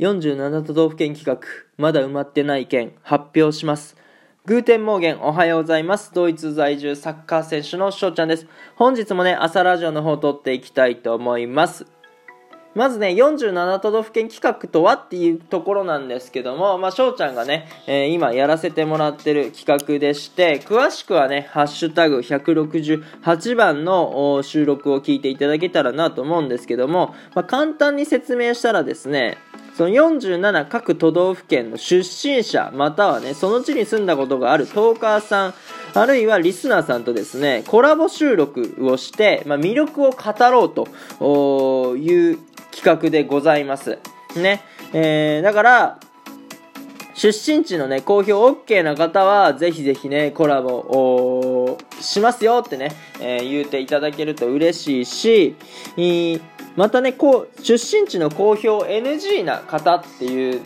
47都道府県企画、まだ埋まってない県、発表します。 Guten Morgen、おはようございます。ドイツ在住サッカー選手の翔ちゃんです。本日もね、朝ラジオの方を撮っていきたいと思います。まずね、47都道府県企画とはっていうところなんですけども、まあ、翔ちゃんがね、えー、今やらせてもらってる企画でして、詳しくはね、ハッシュタグ168番の収録を聞いていただけたらなと思うんですけども、まあ、簡単に説明したらですね、その47各都道府県の出身者、またはね、その地に住んだことがあるトーカーさん、あるいはリスナーさんとですね、コラボ収録をして、まあ、魅力を語ろうという企画でございます。ね。えー、だから、出身地のね、公表 OK な方は、ぜひぜひね、コラボをしますよってね、えー、言うていただけると嬉しいし、またね、こう、出身地の公表 NG な方っていう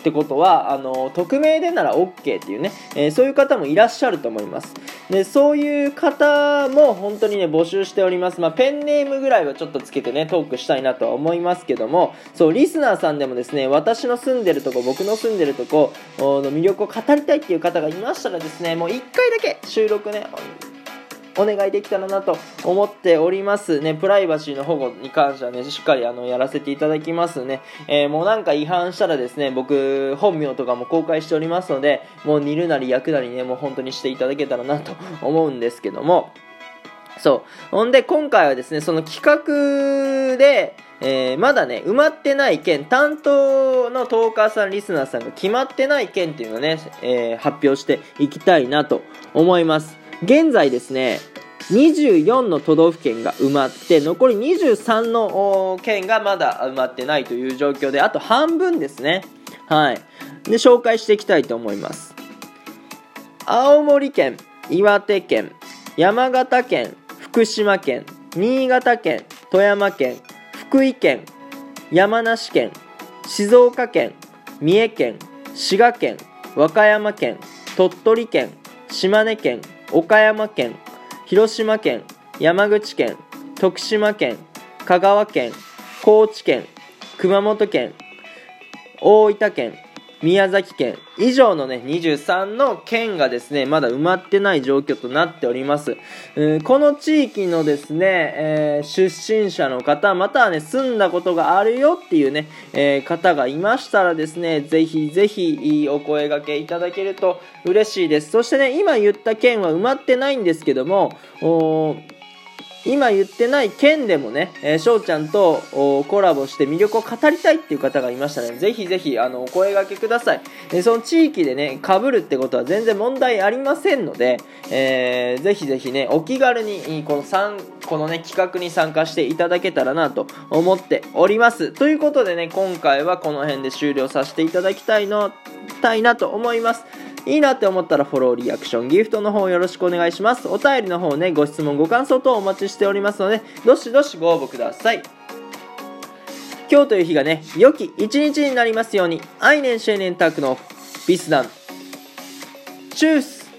ってことはあの匿名でなら OK っていうね、えー、そういう方もいらっしゃると思います。でそういう方も本当にね募集しております、まあ、ペンネームぐらいはちょっとつけてねトークしたいなとは思いますけどもそうリスナーさんでもですね私の住んでるとこ僕の住んでるとこの魅力を語りたいっていう方がいましたらですねもう1回だけ収録ねお願いできたらなと思っておりますね。プライバシーの保護に関してはね、しっかりあのやらせていただきますね。えー、もうなんか違反したらですね、僕、本名とかも公開しておりますので、もう煮るなり焼くなりね、もう本当にしていただけたらなと思うんですけども、そう。ほんで、今回はですね、その企画で、えー、まだね、埋まってない件、担当のトーカーさん、リスナーさんが決まってない件っていうのをね、えー、発表していきたいなと思います。現在ですね、24の都道府県が埋まって残り23の県がまだ埋まってないという状況であと半分ですね。はい。で紹介していきたいと思います。青森県岩手県山形県福島県新潟県富山県福井県山梨県静岡県三重県滋賀県和歌山県鳥取県島根県岡山県広島県、山口県、徳島県、香川県、高知県、熊本県、大分県、宮崎県以上のね、23の県がですね、まだ埋まってない状況となっております。この地域のですね、えー、出身者の方、またはね、住んだことがあるよっていうね、えー、方がいましたらですね、ぜひぜひお声掛けいただけると嬉しいです。そしてね、今言った県は埋まってないんですけども、今言ってない県でもね、えー、翔ちゃんとコラボして魅力を語りたいっていう方がいましたね。ぜひぜひ、あの、お声掛けください。えその地域でね、被るってことは全然問題ありませんので、えー、ぜひぜひね、お気軽に、この3、このね、企画に参加していただけたらなと思っております。ということでね、今回はこの辺で終了させていただきたいの、たいなと思います。いいなって思ったらフォロー、リアクション、ギフトの方よろしくお願いします。お便りの方ね、ご質問、ご感想等お待ちしておりますので、どしどしご応募ください。今日という日がね、良き一日になりますように、愛年青年タクのビスダン。チュース